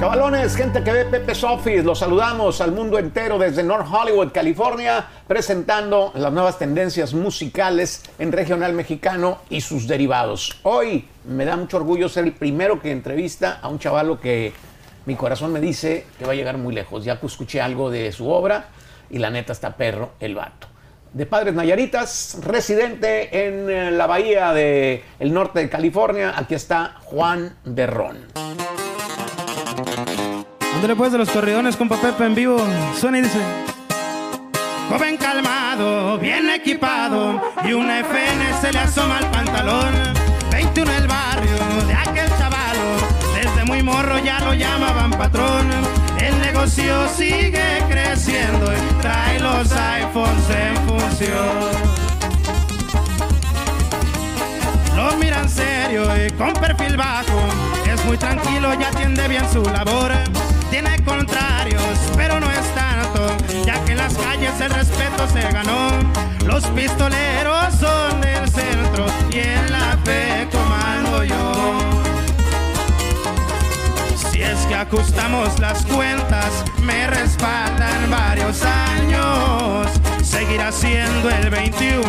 Chavalones, gente que ve Pepe Office, los saludamos al mundo entero desde North Hollywood, California, presentando las nuevas tendencias musicales en regional mexicano y sus derivados. Hoy me da mucho orgullo ser el primero que entrevista a un chavalo que mi corazón me dice que va a llegar muy lejos. Ya escuché algo de su obra y la neta está perro el vato. De padres nayaritas, residente en eh, la bahía del el norte de California, aquí está Juan de Ron. Ándale pues de los corridones con Pepe en vivo. Suena y dice. Joven calmado, bien equipado y una FN se le asoma al pantalón. 21 el barrio de aquel chavalo, desde muy morro ya lo llamaban patrón. El negocio sigue creciendo y trae los iPhones en función. Lo miran serio y con perfil bajo, es muy tranquilo y atiende bien su labor. Tiene contrarios, pero no es tanto, ya que en las calles el respeto se ganó. Los pistoleros son del centro y en la fe comando yo. Si es que ajustamos las cuentas, me respaldan varios años. Seguirá siendo el 21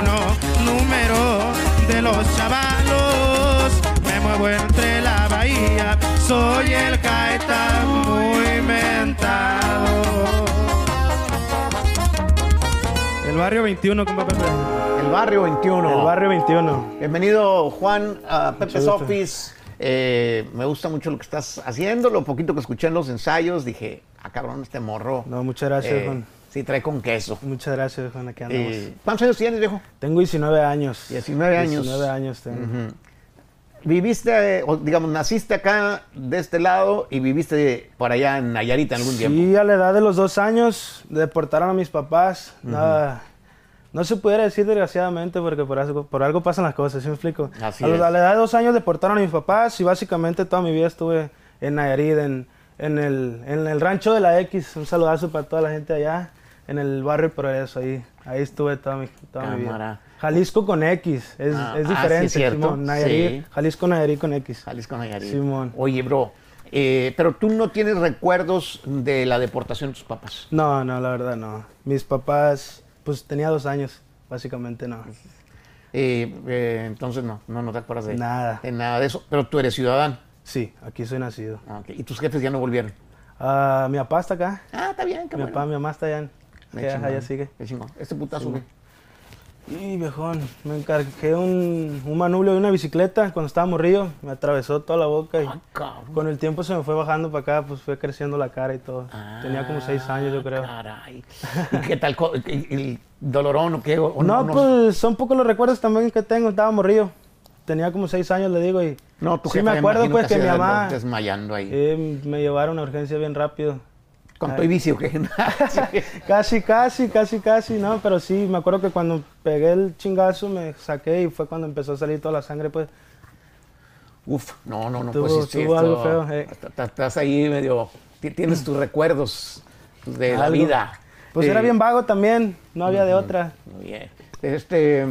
número de los chavalos. Me muevo entre la bahía, soy el caeta muy mentado. El barrio 21, compa Pepe. El barrio 21. El barrio 21. Bienvenido, Juan, a Pepe's gusto. Office. Eh, me gusta mucho lo que estás haciendo. Lo poquito que escuché en los ensayos, dije, ah, cabrón, este morro. No, muchas gracias, eh, Juan. Sí, trae con queso. Muchas gracias, Juan. Aquí andamos. Eh, ¿Cuántos años tienes, viejo? Tengo 19 años. 19 años. 19 años tengo. ¿Viviste, o digamos, naciste acá de este lado y viviste por allá en Nayarit en algún tiempo? Sí, a la edad de los dos años deportaron a mis papás. Nada, no se pudiera decir desgraciadamente porque por algo, por algo pasan las cosas, ¿sí me explico? Así a, es. a la edad de dos años deportaron a mis papás y básicamente toda mi vida estuve en Nayarit, en, en, el, en el rancho de la X. Un saludazo para toda la gente allá, en el barrio Progreso. Ahí, ahí estuve toda mi, toda mi vida. Jalisco con X, es, Ah, es ah, sí, diferente. es cierto. Simón, Nayarit, Sí. Jalisco Nayarit con X. Jalisco Nayarit. Simón. Oye, bro, eh, pero tú no tienes recuerdos de la deportación de tus papás. No, no, la verdad no. Mis papás, pues tenía dos años, básicamente no. Eh, eh, entonces no, no, no te acuerdas de Nada. de nada de eso. Pero tú eres ciudadano. Sí, aquí soy nacido. Ah, ok. Y tus jefes ya no volvieron. Ah, mi papá está acá. Ah, está bien, qué mi bueno. papá, mi mamá está allá. en- Allá, chingón, allá sigue. Este putazo, Sí. güey. Y viejón, me encargué un, un manubrio de una bicicleta cuando estaba morrillo. Me atravesó toda la boca y cabrón. con el tiempo se me fue bajando para acá, pues fue creciendo la cara y todo. Tenía como seis años, yo creo. Ah, Caray. ¿Y qué tal? ¿El, el dolorón o qué? ¿O- o no, pues son pocos los recuerdos también que tengo. Estaba morrillo. Tenía como seis años, le digo, y No, tu sí jefa, me acuerdo pues que mi mamá Desmayando ahí. eh, me llevaron a urgencia bien rápido. Con tu vicio, que Casi, casi, casi, casi, no, pero sí, me acuerdo que cuando pegué el chingazo me saqué y fue cuando empezó a salir toda la sangre, pues. Uf, no, no, no, pues sí, algo feo, eh. est- Estás ahí medio. ti- Tienes tus recuerdos de la Algo. vida. Pues Eh, era bien vago también, no había de otra. Muy bien. Este,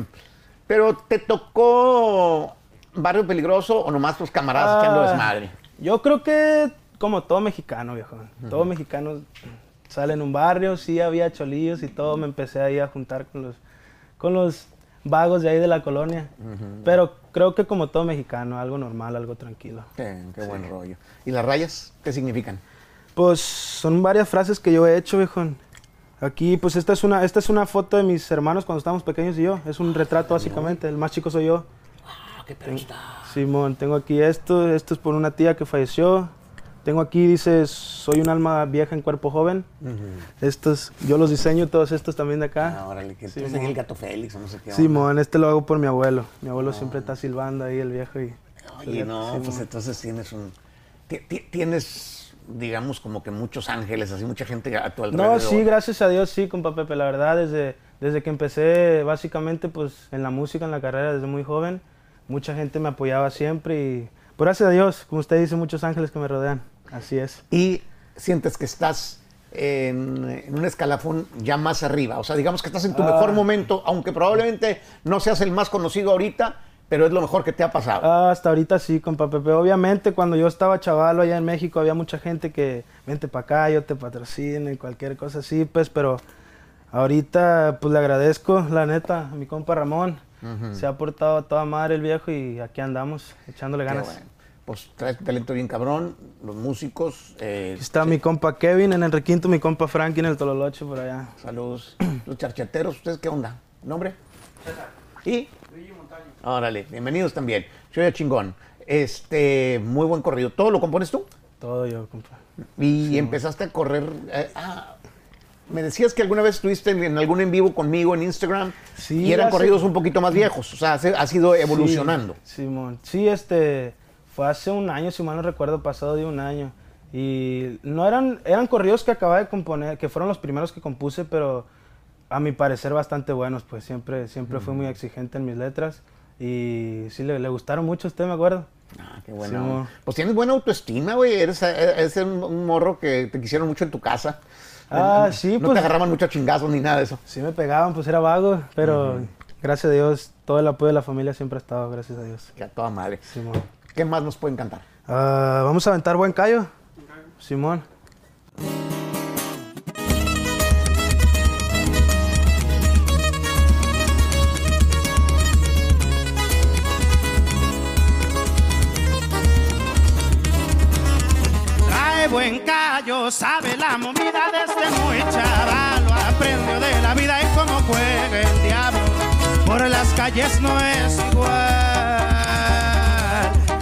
pero te tocó barrio peligroso o nomás tus camaradas echando Ah, desmadre. Yo creo que como todo mexicano, viejo. Todo mexicano sale en un barrio, sí había cholillos y todo, me empecé ahí a juntar con los, con los vagos de ahí de la colonia. Pero creo que como todo mexicano, algo normal, algo tranquilo. Qué, qué buen rollo. ¿Y las rayas qué significan? Pues son varias frases que yo he hecho, viejo. Aquí, pues esta es una, esta es una foto de mis hermanos cuando estábamos pequeños y yo. Es un retrato básicamente. El más chico soy yo. Ah, qué está. Simón, tengo aquí esto. Esto es por una tía que falleció. Tengo aquí, dice, soy un alma vieja en cuerpo joven. Estos, yo los diseño, todos estos también de acá. Ah, órale, que Sí, el gato Félix o no sé qué. Simón, este lo hago por mi abuelo. Mi abuelo siempre está silbando ahí, el viejo. Y, Oye, no, Sí, pues entonces tienes un. ti- ti- Tienes, digamos, como que muchos ángeles, así mucha gente a tu alrededor. No, sí, gracias a Dios, sí, compa Pepe. La verdad, desde, desde que empecé, básicamente, pues, en la música, en la carrera, desde muy joven, mucha gente me apoyaba siempre y, gracias a Dios, como usted dice, muchos ángeles que me rodean. Así es. Y sientes que estás en, en un escalafón ya más arriba. O sea, digamos que estás en tu Ah. mejor momento, aunque probablemente no seas el más conocido ahorita, pero es lo mejor que te ha pasado. Ah, hasta ahorita sí, compa Pepe. Obviamente, cuando yo estaba chavalo allá en México, había mucha gente que vente para acá, yo te patrocino y cualquier cosa así, pues, pero ahorita, pues le agradezco, la neta, a mi compa Ramón. Se ha portado a toda madre el viejo y aquí andamos, echándole Qué ganas. bueno. Pues traes talento bien cabrón, los músicos. eh, Aquí está mi compa Kevin en el requinto, mi compa Frankie en el Tololoche por allá. Saludos. Los charchateros, ¿ustedes qué onda? ¿Nombre? ¿Y? Órale, bienvenidos también. Soy a chingón. Este, muy buen corrido. ¿Todo lo compones tú? Todo yo, compa. Y empezaste a correr. eh, ah, me decías que alguna vez estuviste en, en algún en vivo conmigo en Instagram Sí, y eran hace- corridos un poquito más viejos. O sea, se- ha sido evolucionando. Sí, Simón. Sí, este, fue hace un año, si mal no recuerdo, pasado de un año. Y no eran, eran corridos que acababa de componer, que fueron los primeros que compuse, pero a mi parecer bastante buenos, pues siempre, siempre fui muy exigente en mis letras. Y sí, le, le gustaron mucho a usted, me acuerdo. Ah, qué bueno. Sí, pues tienes buena autoestima, güey. Eres, eres un, un morro que te quisieron mucho en tu casa. Ah, sí, No pues- te agarraban mucho chingazos ni nada de eso. Sí me pegaban, pues era vago, pero gracias a Dios, todo el apoyo de la familia siempre ha estado, gracias a Dios. Que a toda madre. Simón. ¿Qué más nos pueden cantar? Ah, Vamos a aventar buen callo. Simón. Sabe la movida desde muy chaval. Lo aprendió de la vida y cómo juega el diablo. Por las calles no es igual.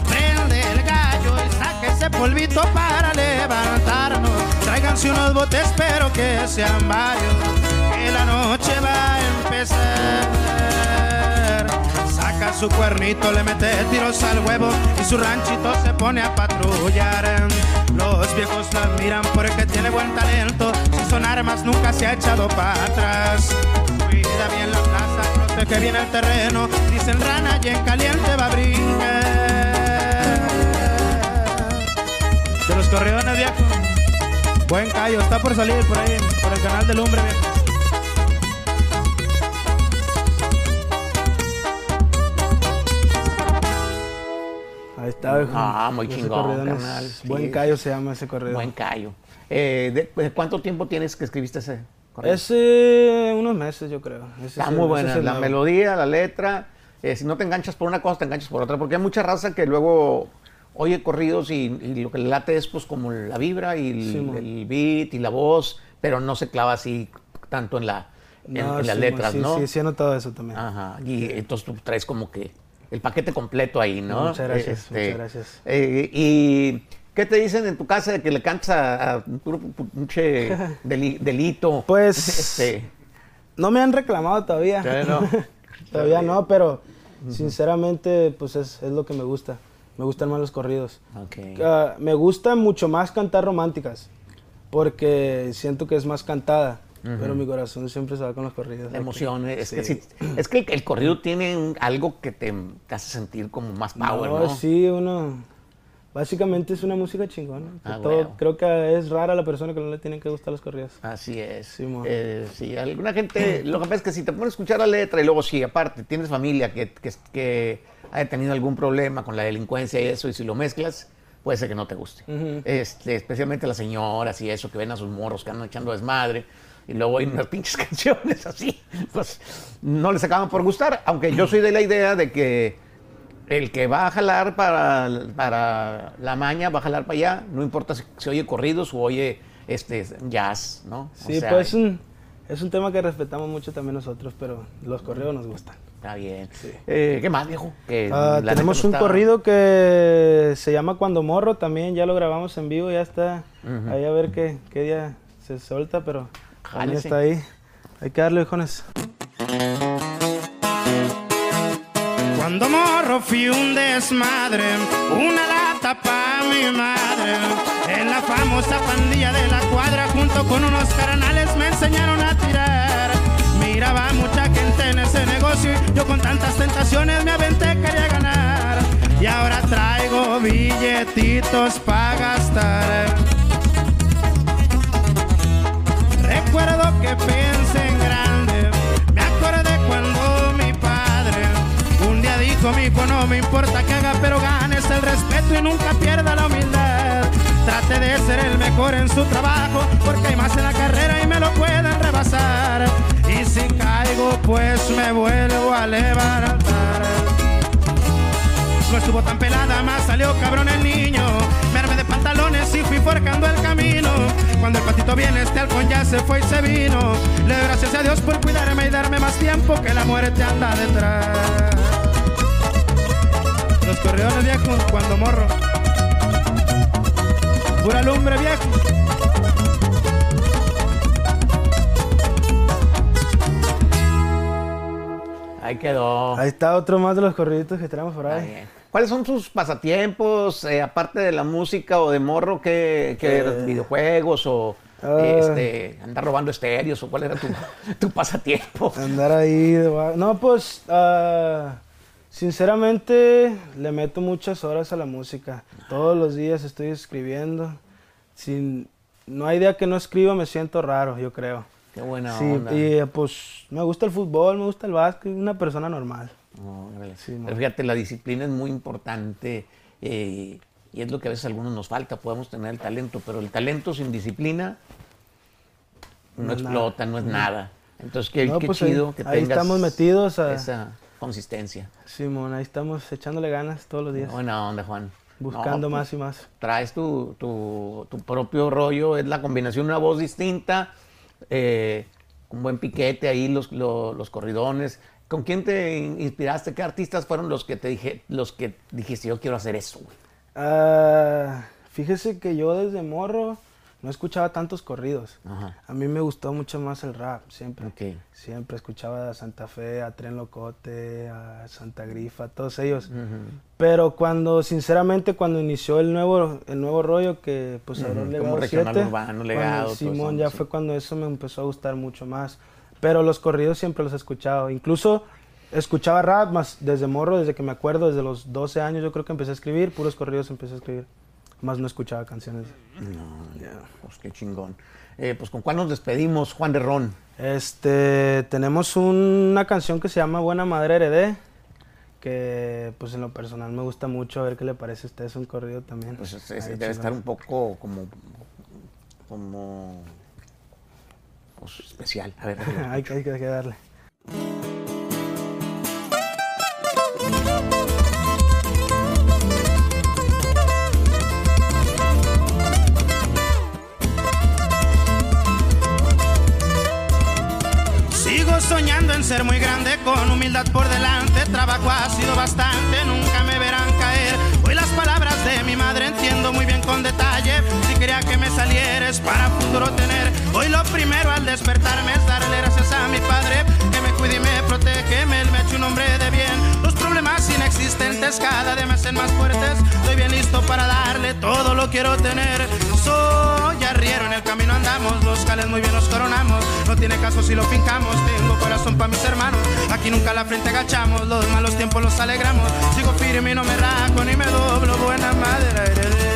Prende el gallo y saque ese polvito para levantarnos. Tráiganse unos botes, pero que sean varios. Que la noche va a empezar. Su cuernito, le mete tiros al huevo y su ranchito se pone a patrullar. Los viejos la miran porque tiene buen talento. Si son armas, nunca se ha echado para atrás. Cuida bien la plaza, protege bien el terreno. Dicen rana y en caliente va a brincar. De los correones, viejo. Buen callo, está por salir por ahí, por el canal de lumbre, viejo. Ah, muy chingón, carnal, sí. Buen callo se llama ese corrido. Buen callo. Eh, ¿de, de cuánto tiempo tienes que escribiste ese corrido? Ese, unos meses, yo creo. Ese Está muy buena. La nuevo. melodía, la letra. eh, si no te enganchas por una cosa, te enganchas por otra. Porque hay mucha raza que luego oye corridos y, y lo que le late es pues como la vibra y el, Sí, mo. el beat y la voz, pero no se clava así tanto en, la, en, No, en las sí, letras, sí, ¿no? Sí, sí, he notado eso también. Ajá. Y entonces tú traes como que el paquete completo ahí, ¿no? Este, Muchas gracias, muchas gracias. eh, y ¿qué te dicen en tu casa de que le cantas a, a un delito? Pues- Este, No me han reclamado todavía. todavía no. todavía no, pero sinceramente, pues es, es lo que me gusta. Me gustan más los corridos. Ok. Ah, me gusta mucho más cantar románticas, porque siento que es más cantada, pero mi corazón siempre se va con los corridos. La emoción, es que Sí. sí, es que el, el corrido tiene un- algo que te, te hace sentir como más power, ¿no? No, sí, uno... Básicamente es una música chingona. Ah, todo-. Creo que es rara la persona que no le tienen que gustar los corridos. Así es. Sí. Eh, sí, alguna gente, lo que pasa es que si te pones a escuchar la letra y luego si aparte tienes familia que, que, que haya tenido algún problema con la delincuencia y eso, y si lo mezclas, puede ser que no te guste. Ujú. este, especialmente las señoras y eso, que ven a sus morros que andan echando desmadre. Y luego hay unas pinches canciones así, pues no les acaban por gustar. Aunque yo soy de la idea de que el que va a jalar para, para la maña va a jalar para allá, no importa si, si oye corridos o oye este, jazz, ¿no? O Sí, sea, pues es un, es un tema que respetamos mucho también nosotros, pero los corridos nos gustan. Está bien. Eh, ¿Qué más, viejo? Que Ah, tenemos un corrido que se llama Cuando Morro, también ya lo grabamos en vivo, ya está. Ahí a ver qué, qué día se suelta, pero Jálese. está ahí. Hay que darle, hijones. Cuando morro fui un desmadre, una lata pa' mi madre. En la famosa pandilla de la cuadra, junto con unos carnales me enseñaron a tirar. Miraba mucha gente en ese negocio y yo con tantas tentaciones me aventé, quería ganar. Y ahora traigo billetitos pa' gastar. Que pensé en grande, me acordé cuando mi padre un día dijo mi rico no me importa que haga, pero ganes el respeto y nunca pierda la humildad. Trate de ser el mejor en su trabajo, porque hay más en la carrera y me lo pueden rebasar. Y si caigo, pues me vuelvo a levantar. No estuvo tan pelada, más salió cabrón el niño. Pantalones y fui forcando el camino. Cuando el patito viene, este halcón ya se fue y se vino. Le doy gracias a Dios por cuidarme y darme más tiempo que la muerte anda detrás. Los corredores viejos cuando morro. Pura lumbre viejo. Ahí quedó. Ahí está otro más de los corriditos que tenemos por ahí. ¿Cuáles son tus pasatiempos, eh, aparte de la música o de morro, que, Eh. videojuegos o eh, este, andar robando estéreos o cuál era tu, tu pasatiempo? Andar ahí de No, pues, ah, sinceramente, le meto muchas horas a la música. Todos los días estoy escribiendo. Sin, no hay día que no escriba, me siento raro, yo creo. Qué buena Sí, onda. y pues me gusta el fútbol, me gusta el básquet, una persona normal. Sí, Pero fíjate, la disciplina es muy importante eh, y es lo que a veces a algunos nos falta. Podemos tener el talento, pero el talento sin disciplina no, No es nada. explota, no es nada. Entonces, qué, No, qué pues, ahí- chido que ahí tengas estamos metidos a- esa consistencia. Simón, ahí estamos echándole ganas todos los días, Buena onda, Juan. buscando No, pues, más y más. traes tu, tu- tu propio rollo, es la combinación de una voz distinta, eh, un buen piquete ahí, los, lo- los corridones. ¿Con quién te in- inspiraste? ¿Qué artistas fueron los que te dije, los que dijiste yo quiero hacer eso? güey"? Ah, fíjese que yo desde morro no escuchaba tantos corridos. Ajá. A mí me gustó mucho más el rap, siempre. Siempre escuchaba a Santa Fe, a Tren Locote, a Santa Grifa, a todos ellos. Pero cuando, sinceramente, cuando inició el nuevo, el nuevo rollo que pues abrió Ujú, el Legado regional 7, urbano, Legado, Simón, ya sí. fue cuando eso me empezó a gustar mucho más. Pero los corridos siempre los he escuchado. Incluso escuchaba rap más desde morro, desde que me acuerdo, desde los 12 años yo creo que empecé a escribir, puros corridos empecé a escribir. Más no escuchaba canciones. No, ya, pues qué chingón. Eh, pues con cuál nos despedimos, Juan de Ron. Este, tenemos una canción que se llama Buena Madre Heredé, que pues en lo personal me gusta mucho, a ver qué le parece a usted, es un corrido también. Pues es- es- Ahí, debe chingón. estar un poco como, como pues, especial. A ver, hay, que- hay que darle. Ser muy grande con humildad por delante. Trabajo ha sido bastante, nunca me verán caer. Hoy las palabras de mi madre entiendo muy bien con detalle. Si quería que me salieres para futuro tener. Hoy lo primero al despertarme es darle gracias a mi padre cada día me hacen más fuertes. Estoy bien listo para darle todo lo quiero tener. Soy arriero, en el camino andamos. Los cales muy bien los coronamos. No tiene caso si lo fincamos. Tengo corazón para mis hermanos. Aquí nunca la frente agachamos. Los malos tiempos los alegramos. Sigo firme y no me raco ni me doblo. Buena madera heredé.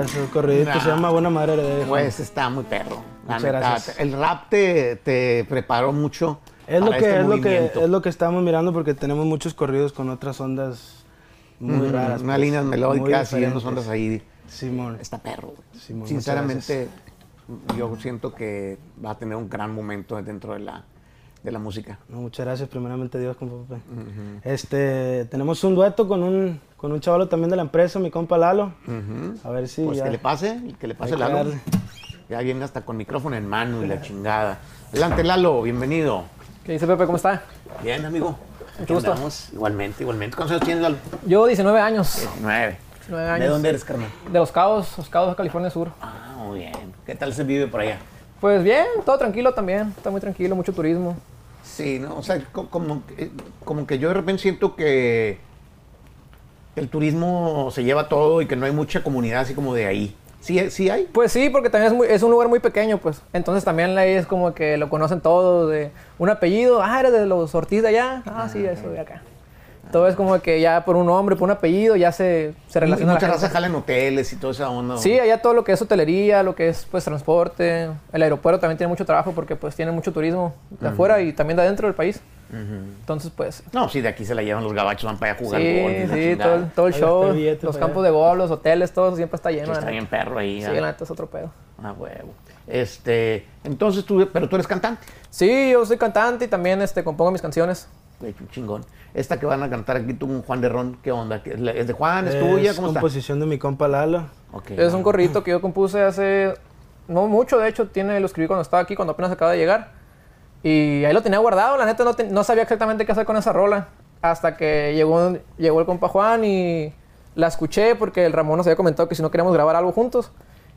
Está, ese corridito Nah. se llama Buena Madre Heredé. Pues está muy perro. Muchas neta. gracias. El rap te, te preparó mucho. Es lo, para que, este es, lo que, movimiento. es lo que estamos mirando porque tenemos muchos corridos con otras ondas muy Mm, raras. Unas pues, líneas melódicas y unas ondas ahí. Simón. Está perro. Simón, Sinceramente, yo siento que va a tener un gran momento dentro de la, de la música. No, muchas gracias, primeramente Dios, Pepe. Este, tenemos un dueto con un, con un chavalo también de la empresa, mi compa Lalo. A ver si Pues ya- que le pase, que le pase Lalo. darle. Ya viene hasta con micrófono en mano y la chingada. Adelante, Lalo, bienvenido. ¿Qué dice Pepe? ¿Cómo está? Bien, amigo. Aquí gusto. andamos. Igualmente, igualmente. ¿Cuántos años tienes, Lalo? Yo 19 años. Nueve. 19 años. ¿De dónde eres, carnal? De Los Cabos, Los Cabos, California Sur. Ah, muy bien. ¿Qué tal se vive por allá? Pues bien, todo tranquilo también. Está muy tranquilo, mucho turismo. Sí, ¿no? O sea, co- como, que- como que yo de repente siento que el turismo se lleva todo y que no hay mucha comunidad así como de ahí. ¿Sí, sí hay? Pues sí, porque también es, muy- es un lugar muy pequeño, pues. Entonces también ahí es como que lo conocen todos de un apellido. Ah, eres de los Ortiz de allá. Ah, sí, eso de acá. Todo es como que ya por un nombre, por un apellido, ya se, se Y relaciona. mucha raza jala en hoteles y toda esa onda. ¿no? Sí, allá todo lo que es hotelería, lo que es pues transporte. El aeropuerto también tiene mucho trabajo porque pues tiene mucho turismo de afuera y también de adentro del país. Entonces pues No, sí, de aquí se la llevan los gabachos, van para allá a jugar sí, sí, todo, el- todo el Ahí show, los campos de golf, los hoteles, todo siempre está Sí, lleno. está bien perro ahí. Sí, la neta es otro pedo. Ah, huevo. Este, entonces tú, pero tú eres cantante. Sí, yo soy cantante y también este, compongo mis canciones. Qué chingón. Esta que van a cantar aquí tú, un Juan de Ron, ¿qué onda? ¿Qué- ¿Es de Juan? ¿Es, tuya? ¿Cómo está? composición de mi compa Lalo. Ok. Es un corridito que yo compuse hace no mucho, de hecho, tiene lo escribí cuando estaba aquí, cuando apenas acaba de llegar. Y ahí lo tenía guardado, la neta no, te- no sabía exactamente qué hacer con esa rola. Hasta que llegó, llegó el compa Juan y la escuché porque el Ramón nos había comentado que si no queríamos grabar algo juntos.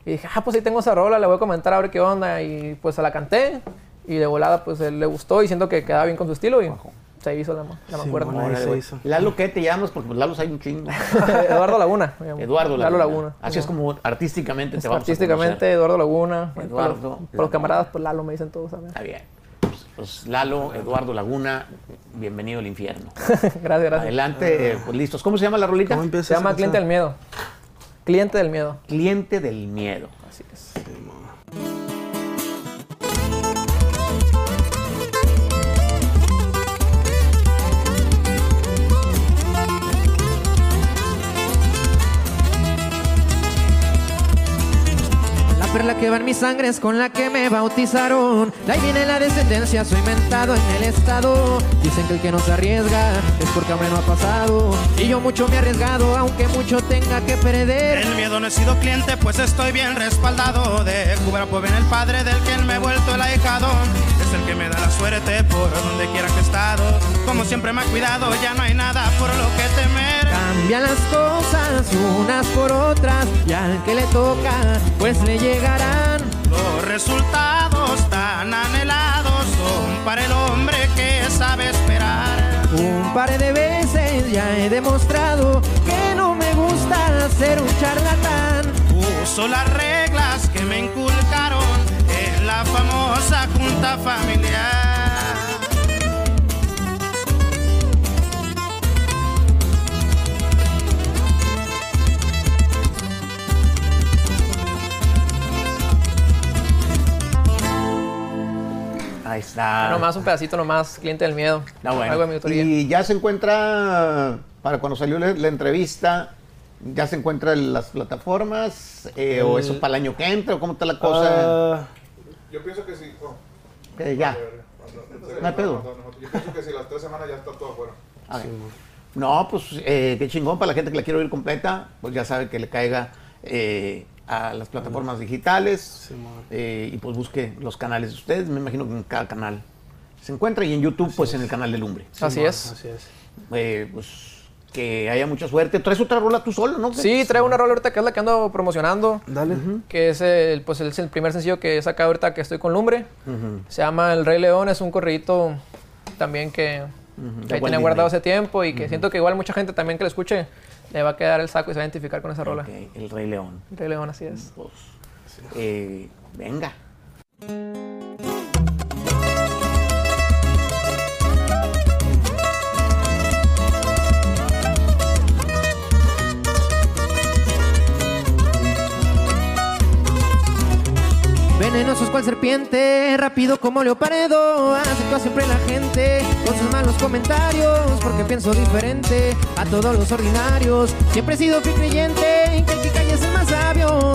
Y dije, ah, pues sí tengo esa rola, le voy a comentar a ver qué onda. Y pues se la canté y de volada pues él le gustó y siento que quedaba bien con su estilo y se hizo la, la Sí, mancuerna. bueno. Ahí se hizo. Lalo, ¿qué te llamas? Porque pues, Lalos hay un chingo. Eduardo Laguna. Eduardo Lalo Laguna. Laguna. Así es como artísticamente te vamos Artísticamente, a Eduardo Laguna. Eduardo Para los- camaradas, pues Lalo me dicen todos, ¿sabes? Está bien. Pues, Lalo, Eduardo Laguna, bienvenido al infierno. gracias, gracias. Adelante, pues listos. ¿Cómo se llama la rolita? ¿Cómo empieza Se llama Cliente del? Miedo. Cliente del Miedo. Cliente del miedo. Así es. La que va en mi sangre con la que me bautizaron. De ahí viene la descendencia, soy mentado en el estado. Dicen que el que no se arriesga es porque hambre no ha pasado. Y yo mucho me he arriesgado, aunque mucho tenga que perder. El miedo no he sido cliente, pues estoy bien respaldado. De Cuba pues viene el padre del que me he vuelto el ahijado. Es el que me da la suerte por donde quiera que he estado. Como siempre me ha cuidado, ya no hay nada por lo que temer. Cambian las cosas unas por otras. Y al que le toca, pues le llegarán. Los resultados tan anhelados son para el hombre que sabe esperar. Un par de veces ya he demostrado que no me gusta ser un charlatán. Uso las reglas que me inculcaron en la famosa junta familiar. Ahí está. Nomás un pedacito nomás, Cliente del Miedo. Está bueno. Algo de mi autoría. Y ya se encuentra, para cuando salió la, la entrevista, ya se encuentra en las plataformas, eh, o eso es para el año que entra, o cómo está la cosa. Ah, Yo pienso que sí. oh, Eh, ya. No hay pedo. Yo pienso que si las tres semanas ya está todo afuera. A ver. No, pues eh, qué chingón para la gente que la quiere oír completa, pues ya sabe que le caiga eh, a las plataformas digitales eh, y pues busque los canales de ustedes. Me imagino que en cada canal se encuentra y en YouTube, pues en el canal de Lumbre. Así es. Así es. Eh, pues que haya mucha suerte. ¿Traes otra rola tú solo, no? Sí, traigo una rola ahorita que es la que ando promocionando. Dale. Que es el, pues es el primer sencillo que he sacado ahorita que estoy con Lumbre. Se llama El Rey León. Es un corridito también que De ahí Walt tenía guardado hace tiempo y que siento que igual mucha gente también que lo escuche le va a quedar el saco y se va a identificar con esa rola. El Rey León. El Rey León, así es. Pues, eh, venga. Venenosos cual serpiente, rápido como leopardo. Acepto siempre la gente con sus malos comentarios. Porque pienso diferente a todos los ordinarios. Siempre he sido fiel creyente en que el que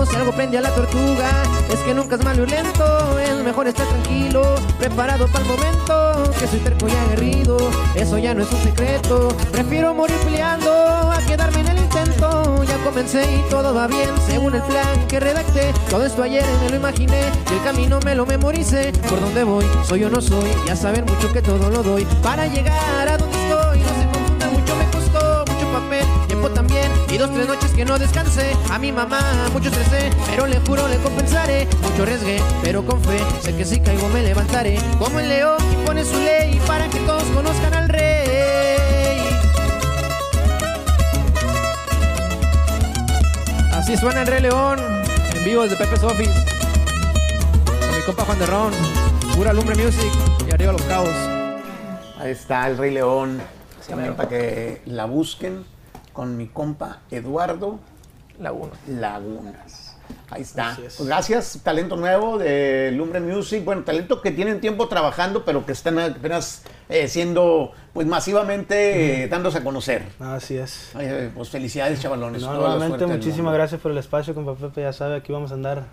Si algo prende a la tortuga, es que nunca es malo y lento. Es mejor estar tranquilo, preparado para el momento. Que soy terco y aguerrido, eso ya no es un secreto. Prefiero morir peleando a quedarme en el intento. Ya comencé y todo va bien, según el plan que redacté. Todo esto ayer me lo imaginé y el camino me lo memoricé. Por donde voy, soy o no soy, ya saben mucho que todo lo doy. Para llegar a donde Y dos, tres noches que no descansé. A mi mamá mucho estresé, pero le juro le compensaré. Mucho arriesgué, pero con fe, sé que si caigo me levantaré. Como el león que pone su ley para que todos conozcan al rey. Así suena el Rey León en vivo desde Pepe's Office. Con mi compa Juan de Ron. Pura Lumbre Music y arriba los cabos. Ahí está El Rey León. También para que la busquen con mi compa Eduardo Laguna. Lagunas. Ahí está. Es. Pues gracias, talento nuevo de Lumbre Music. Bueno, talento que tienen tiempo trabajando, pero que están apenas eh, siendo, pues masivamente eh, dándose a conocer. Así es. Eh, pues felicidades, chavalones. No, nuevamente, muchísimas gracias por el espacio, compa Pepe. Ya sabe, aquí vamos a andar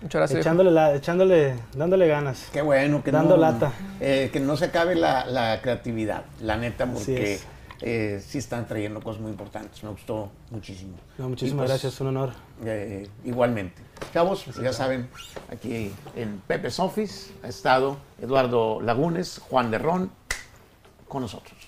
Muchas gracias. echándole, la- echándole, dándole ganas. Qué bueno que Dando no, lata. eh, que no se acabe la, la creatividad, la neta, Así porque es. Eh, sí están trayendo cosas muy importantes. Me gustó muchísimo. No, muchísimas pues, gracias, un honor. Eh, igualmente. Chavos, pues ya saben, aquí en Pepe's Office ha estado Eduardo Lagunes, Juan de Ron, con nosotros.